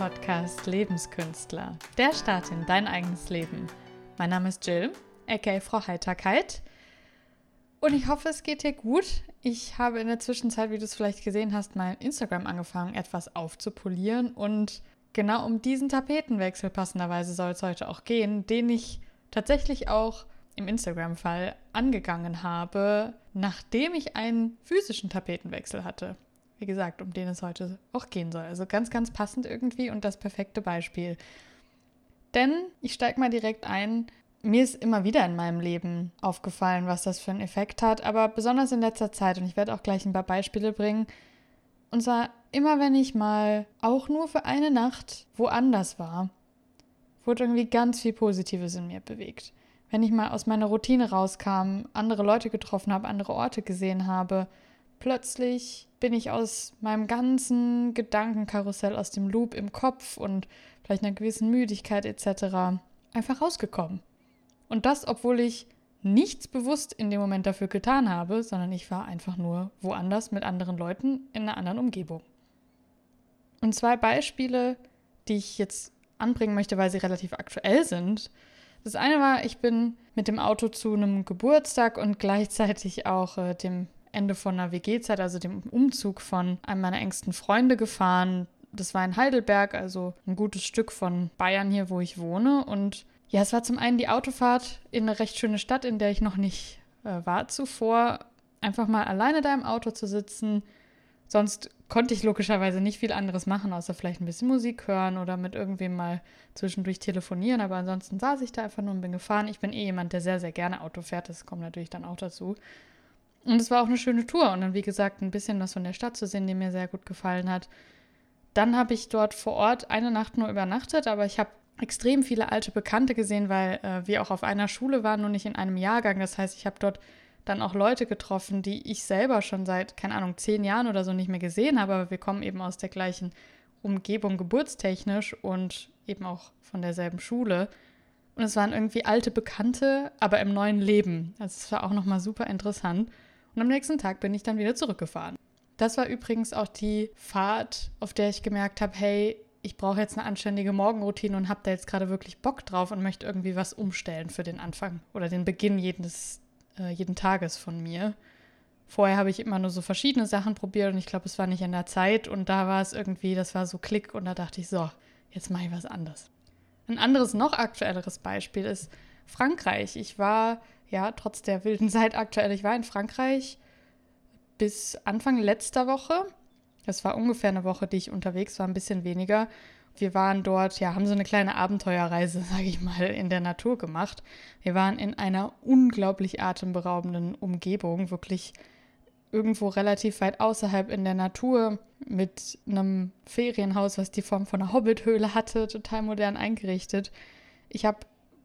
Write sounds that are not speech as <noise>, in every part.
Podcast Lebenskünstler. Der Start in dein eigenes Leben. Mein Name ist Jill, aka Frau Heiterkeit. Und ich hoffe, es geht dir gut. Ich habe in der Zwischenzeit, wie du es vielleicht gesehen hast, mein Instagram angefangen, etwas aufzupolieren. Und genau um diesen Tapetenwechsel passenderweise soll es heute auch gehen, den ich tatsächlich auch im Instagram-Fall angegangen habe, nachdem ich einen physischen Tapetenwechsel hatte wie gesagt, um den es heute auch gehen soll. Also ganz, ganz passend irgendwie und das perfekte Beispiel. Denn ich steige mal direkt ein. Mir ist immer wieder in meinem Leben aufgefallen, was das für einen Effekt hat, aber besonders in letzter Zeit, und ich werde auch gleich ein paar Beispiele bringen. Und zwar immer, wenn ich mal auch nur für eine Nacht woanders war, wurde irgendwie ganz viel Positives in mir bewegt. Wenn ich mal aus meiner Routine rauskam, andere Leute getroffen habe, andere Orte gesehen habe, plötzlich bin ich aus meinem ganzen Gedankenkarussell, aus dem Loop im Kopf und vielleicht einer gewissen Müdigkeit etc. einfach rausgekommen. Und das, obwohl ich nichts bewusst in dem Moment dafür getan habe, sondern ich war einfach nur woanders mit anderen Leuten in einer anderen Umgebung. Und zwei Beispiele, die ich jetzt anbringen möchte, weil sie relativ aktuell sind. Das eine war, ich bin mit dem Auto zu einem Geburtstag und gleichzeitig auch äh, dem Ende von einer WG-Zeit, also dem Umzug von einem meiner engsten Freunde gefahren. Das war in Heidelberg, also ein gutes Stück von Bayern hier, wo ich wohne. Und ja, es war zum einen die Autofahrt in eine recht schöne Stadt, in der ich noch nicht äh, war zuvor. Einfach mal alleine da im Auto zu sitzen. Sonst konnte ich logischerweise nicht viel anderes machen, außer vielleicht ein bisschen Musik hören oder mit irgendwem mal zwischendurch telefonieren. Aber ansonsten saß ich da einfach nur und bin gefahren. Ich bin eh jemand, der sehr, sehr gerne Auto fährt. Das kommt natürlich dann auch dazu. Und es war auch eine schöne Tour und dann, wie gesagt, ein bisschen was von der Stadt zu sehen, die mir sehr gut gefallen hat. Dann habe ich dort vor Ort eine Nacht nur übernachtet, aber ich habe extrem viele alte Bekannte gesehen, weil äh, wir auch auf einer Schule waren, nur nicht in einem Jahrgang. Das heißt, ich habe dort dann auch Leute getroffen, die ich selber schon seit, keine Ahnung, zehn Jahren oder so nicht mehr gesehen habe, aber wir kommen eben aus der gleichen Umgebung geburtstechnisch und eben auch von derselben Schule. Und es waren irgendwie alte Bekannte, aber im neuen Leben. Also es war auch nochmal super interessant. Und am nächsten Tag bin ich dann wieder zurückgefahren. Das war übrigens auch die Fahrt, auf der ich gemerkt habe, hey, ich brauche jetzt eine anständige Morgenroutine und habe da jetzt gerade wirklich Bock drauf und möchte irgendwie was umstellen für den Anfang oder den Beginn jedes, äh, jeden Tages von mir. Vorher habe ich immer nur so verschiedene Sachen probiert und ich glaube, es war nicht in der Zeit und da war es irgendwie, das war so Klick und da dachte ich, so, jetzt mache ich was anderes. Ein anderes, noch aktuelleres Beispiel ist Frankreich. Ich war ja, trotz der wilden Zeit aktuell. Ich war in Frankreich bis Anfang letzter Woche. Das war ungefähr eine Woche, die ich unterwegs war, ein bisschen weniger. Wir waren dort, ja, haben so eine kleine Abenteuerreise, <laughs> sage ich mal, in der Natur gemacht. Wir waren in einer unglaublich atemberaubenden Umgebung, wirklich irgendwo relativ weit außerhalb in der Natur mit einem Ferienhaus, was die Form von einer Hobbithöhle hatte, total modern eingerichtet. Ich habe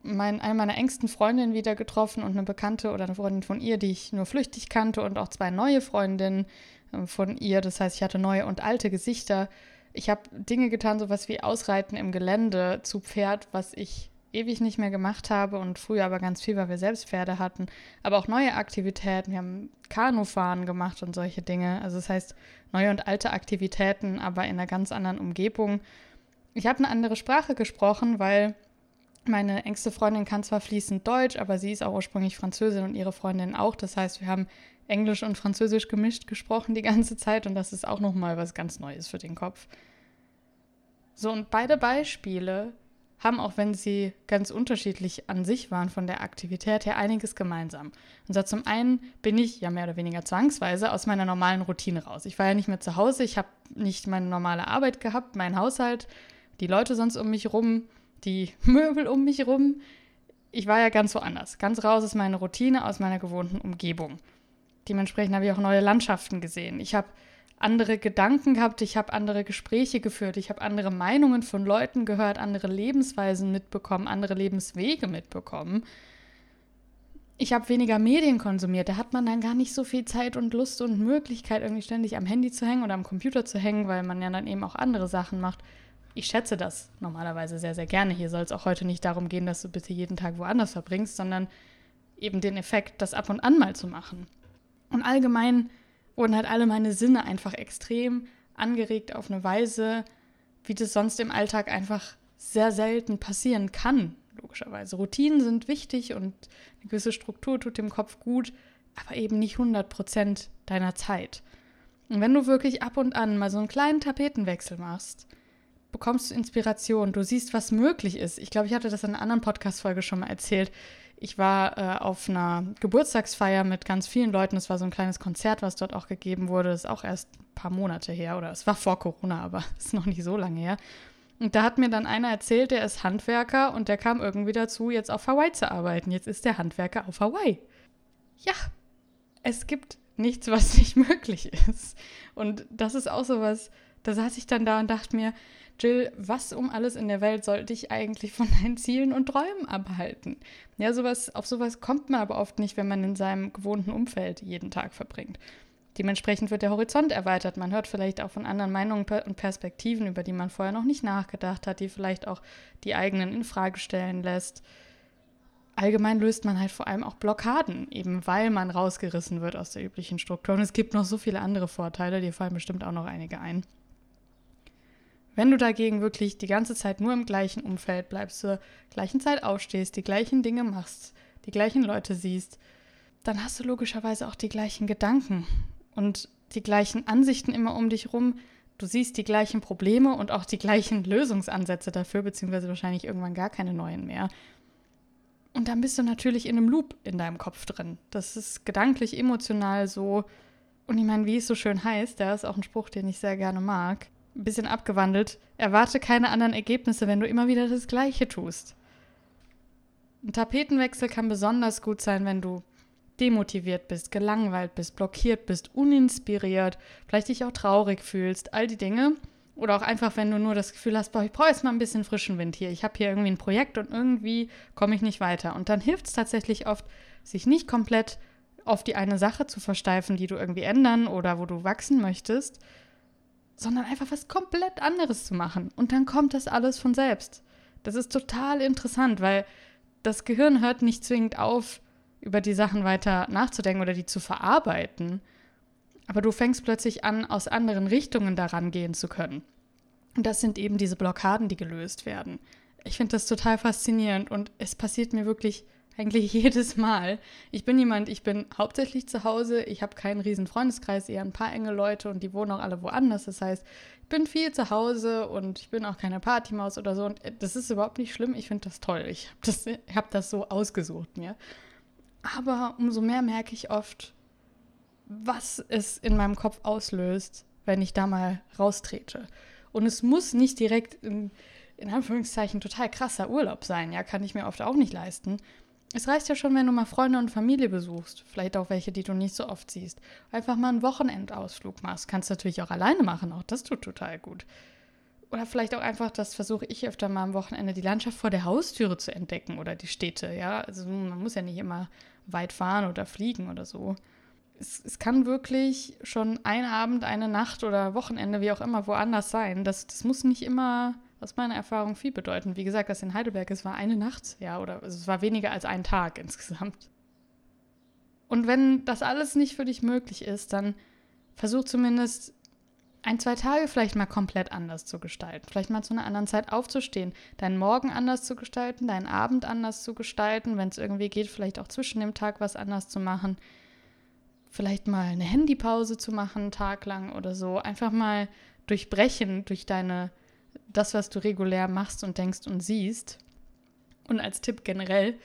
mein, eine meiner engsten Freundinnen wieder getroffen und eine Bekannte oder eine Freundin von ihr, die ich nur flüchtig kannte und auch zwei neue Freundinnen ähm, von ihr. Das heißt, ich hatte neue und alte Gesichter. Ich habe Dinge getan, sowas wie Ausreiten im Gelände zu Pferd, was ich ewig nicht mehr gemacht habe und früher aber ganz viel, weil wir selbst Pferde hatten. Aber auch neue Aktivitäten. Wir haben Kanufahren gemacht und solche Dinge. Also das heißt, neue und alte Aktivitäten, aber in einer ganz anderen Umgebung. Ich habe eine andere Sprache gesprochen, weil meine engste Freundin kann zwar fließend Deutsch, aber sie ist auch ursprünglich Französin und ihre Freundin auch. Das heißt, wir haben Englisch und Französisch gemischt gesprochen die ganze Zeit und das ist auch nochmal was ganz Neues für den Kopf. So, und beide Beispiele haben, auch wenn sie ganz unterschiedlich an sich waren von der Aktivität her, einiges gemeinsam. Und zwar zum einen bin ich ja mehr oder weniger zwangsweise aus meiner normalen Routine raus. Ich war ja nicht mehr zu Hause, ich habe nicht meine normale Arbeit gehabt, meinen Haushalt, die Leute sonst um mich rum die <laughs> Möbel um mich rum. Ich war ja ganz woanders, ganz raus aus meiner Routine, aus meiner gewohnten Umgebung. Dementsprechend habe ich auch neue Landschaften gesehen. Ich habe andere Gedanken gehabt, ich habe andere Gespräche geführt, ich habe andere Meinungen von Leuten gehört, andere Lebensweisen mitbekommen, andere Lebenswege mitbekommen. Ich habe weniger Medien konsumiert. Da hat man dann gar nicht so viel Zeit und Lust und Möglichkeit, irgendwie ständig am Handy zu hängen oder am Computer zu hängen, weil man ja dann eben auch andere Sachen macht ich schätze das normalerweise sehr, sehr gerne. Hier soll es auch heute nicht darum gehen, dass du bitte jeden Tag woanders verbringst, sondern eben den Effekt, das ab und an mal zu machen. Und allgemein wurden halt alle meine Sinne einfach extrem angeregt auf eine Weise, wie das sonst im Alltag einfach sehr selten passieren kann, logischerweise. Routinen sind wichtig und eine gewisse Struktur tut dem Kopf gut, aber eben nicht 100 Prozent deiner Zeit. Und wenn du wirklich ab und an mal so einen kleinen Tapetenwechsel machst, bekommst du Inspiration, du siehst, was möglich ist. Ich glaube, ich hatte das in einer anderen Podcast-Folge schon mal erzählt. Ich war äh, auf einer Geburtstagsfeier mit ganz vielen Leuten. Es war so ein kleines Konzert, was dort auch gegeben wurde. Das ist auch erst ein paar Monate her oder es war vor Corona, aber <laughs> ist noch nicht so lange her. Und da hat mir dann einer erzählt, der ist Handwerker und der kam irgendwie dazu, jetzt auf Hawaii zu arbeiten. Jetzt ist der Handwerker auf Hawaii. Ja, es gibt nichts, was nicht <laughs> möglich ist. Und das ist auch so was, da saß ich dann da und dachte mir, Jill, was um alles in der Welt sollte dich eigentlich von deinen Zielen und Träumen abhalten? Ja, sowas, auf sowas kommt man aber oft nicht, wenn man in seinem gewohnten Umfeld jeden Tag verbringt. Dementsprechend wird der Horizont erweitert. Man hört vielleicht auch von anderen Meinungen und Perspektiven, über die man vorher noch nicht nachgedacht hat, die vielleicht auch die eigenen in Frage stellen lässt. Allgemein löst man halt vor allem auch Blockaden, eben weil man rausgerissen wird aus der üblichen Struktur. Und es gibt noch so viele andere Vorteile, dir fallen bestimmt auch noch einige ein. Wenn du dagegen wirklich die ganze Zeit nur im gleichen Umfeld bleibst, zur gleichen Zeit aufstehst, die gleichen Dinge machst, die gleichen Leute siehst, dann hast du logischerweise auch die gleichen Gedanken und die gleichen Ansichten immer um dich rum. Du siehst die gleichen Probleme und auch die gleichen Lösungsansätze dafür, beziehungsweise wahrscheinlich irgendwann gar keine neuen mehr. Und dann bist du natürlich in einem Loop in deinem Kopf drin. Das ist gedanklich, emotional so. Und ich meine, wie es so schön heißt, da ist auch ein Spruch, den ich sehr gerne mag. Ein bisschen abgewandelt. Erwarte keine anderen Ergebnisse, wenn du immer wieder das Gleiche tust. Ein Tapetenwechsel kann besonders gut sein, wenn du demotiviert bist, gelangweilt bist, blockiert bist, uninspiriert, vielleicht dich auch traurig fühlst, all die Dinge. Oder auch einfach, wenn du nur das Gefühl hast, boah, ich brauche jetzt mal ein bisschen frischen Wind hier. Ich habe hier irgendwie ein Projekt und irgendwie komme ich nicht weiter. Und dann hilft es tatsächlich oft, sich nicht komplett auf die eine Sache zu versteifen, die du irgendwie ändern oder wo du wachsen möchtest, sondern einfach was komplett anderes zu machen. Und dann kommt das alles von selbst. Das ist total interessant, weil das Gehirn hört nicht zwingend auf, über die Sachen weiter nachzudenken oder die zu verarbeiten. Aber du fängst plötzlich an, aus anderen Richtungen daran gehen zu können. Und das sind eben diese Blockaden, die gelöst werden. Ich finde das total faszinierend und es passiert mir wirklich eigentlich <laughs> jedes Mal. Ich bin jemand, ich bin hauptsächlich zu Hause, ich habe keinen riesen Freundeskreis, eher ein paar enge Leute und die wohnen auch alle woanders. Das heißt, ich bin viel zu Hause und ich bin auch keine Partymaus oder so und das ist überhaupt nicht schlimm. Ich finde das toll. Ich habe das, hab das so ausgesucht mir. Aber umso mehr merke ich oft, was es in meinem Kopf auslöst, wenn ich da mal raustrete. Und es muss nicht direkt in, in Anführungszeichen total krasser Urlaub sein, ja, kann ich mir oft auch nicht leisten. Es reicht ja schon, wenn du mal Freunde und Familie besuchst, vielleicht auch welche, die du nicht so oft siehst. Einfach mal einen Wochenendausflug machst. Kannst du natürlich auch alleine machen, auch das tut total gut. Oder vielleicht auch einfach, das versuche ich öfter mal am Wochenende, die Landschaft vor der Haustüre zu entdecken oder die Städte, ja. Also man muss ja nicht immer weit fahren oder fliegen oder so. Es, es kann wirklich schon ein Abend, eine Nacht oder Wochenende, wie auch immer, woanders sein. Das, das muss nicht immer aus meiner Erfahrung viel bedeuten. Wie gesagt, das in Heidelberg, es war eine Nacht, ja, oder es war weniger als ein Tag <laughs> insgesamt. Und wenn das alles nicht für dich möglich ist, dann versuch zumindest ein, zwei Tage vielleicht mal komplett anders zu gestalten. Vielleicht mal zu einer anderen Zeit aufzustehen, deinen Morgen anders zu gestalten, deinen Abend anders zu gestalten, wenn es irgendwie geht, vielleicht auch zwischen dem Tag was anders zu machen. Vielleicht mal eine Handypause zu machen, einen Tag lang oder so. Einfach mal durchbrechen durch deine, das, was du regulär machst und denkst und siehst. Und als Tipp generell,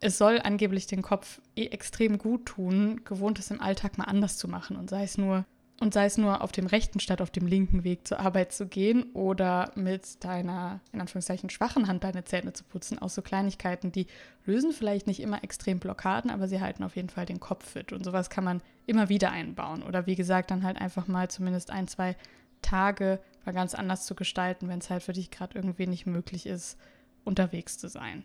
es soll angeblich den Kopf eh extrem gut tun, Gewohntes im Alltag mal anders zu machen und sei es nur und sei es nur auf dem rechten statt auf dem linken Weg zur Arbeit zu gehen oder mit deiner, in Anführungszeichen, schwachen Hand deine Zähne zu putzen, auch so Kleinigkeiten, die lösen vielleicht nicht immer extrem Blockaden, aber sie halten auf jeden Fall den Kopf fit. Und sowas kann man immer wieder einbauen. Oder wie gesagt, dann halt einfach mal zumindest ein, zwei Tage mal ganz anders zu gestalten, wenn es halt für dich gerade irgendwie nicht möglich ist, unterwegs zu sein.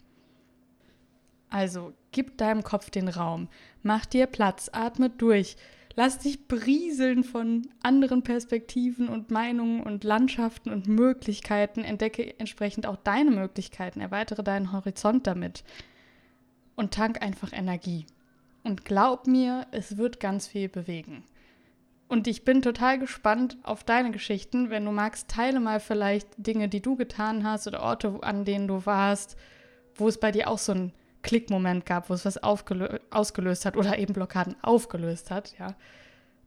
Also gib deinem Kopf den Raum, mach dir Platz, atme durch, Lass dich brieseln von anderen Perspektiven und Meinungen und Landschaften und Möglichkeiten. Entdecke entsprechend auch deine Möglichkeiten. Erweitere deinen Horizont damit. Und tank einfach Energie. Und glaub mir, es wird ganz viel bewegen. Und ich bin total gespannt auf deine Geschichten. Wenn du magst, teile mal vielleicht Dinge, die du getan hast oder Orte, an denen du warst, wo es bei dir auch so einen Klickmoment gab, wo es was ausgelöst hat oder eben Blockaden aufgelöst hat. Ja.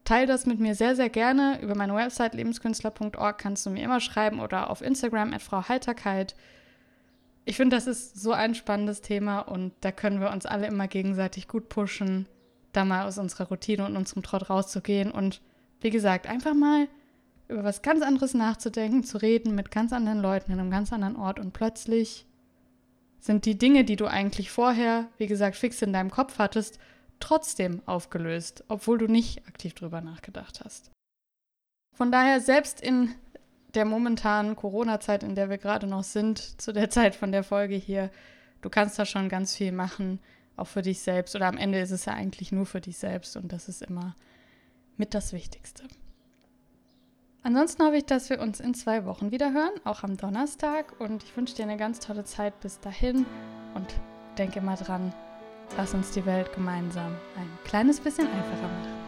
Teil das mit mir sehr, sehr gerne. Über meine Website lebenskünstler.org kannst du mir immer schreiben oder auf Instagram at Frau Heiterkeit. Ich finde, das ist so ein spannendes Thema und da können wir uns alle immer gegenseitig gut pushen, da mal aus unserer Routine und unserem Trott rauszugehen und wie gesagt, einfach mal über was ganz anderes nachzudenken, zu reden mit ganz anderen Leuten in einem ganz anderen Ort und plötzlich sind die Dinge, die du eigentlich vorher, wie gesagt, fix in deinem Kopf hattest, trotzdem aufgelöst, obwohl du nicht aktiv drüber nachgedacht hast. Von daher, selbst in der momentanen Corona-Zeit, in der wir gerade noch sind, zu der Zeit von der Folge hier, du kannst da schon ganz viel machen, auch für dich selbst. Oder am Ende ist es ja eigentlich nur für dich selbst und das ist immer mit das Wichtigste. Ansonsten hoffe ich, dass wir uns in zwei Wochen wieder hören, auch am Donnerstag. Und ich wünsche dir eine ganz tolle Zeit bis dahin und denke mal dran, lass uns die Welt gemeinsam ein kleines bisschen einfacher machen.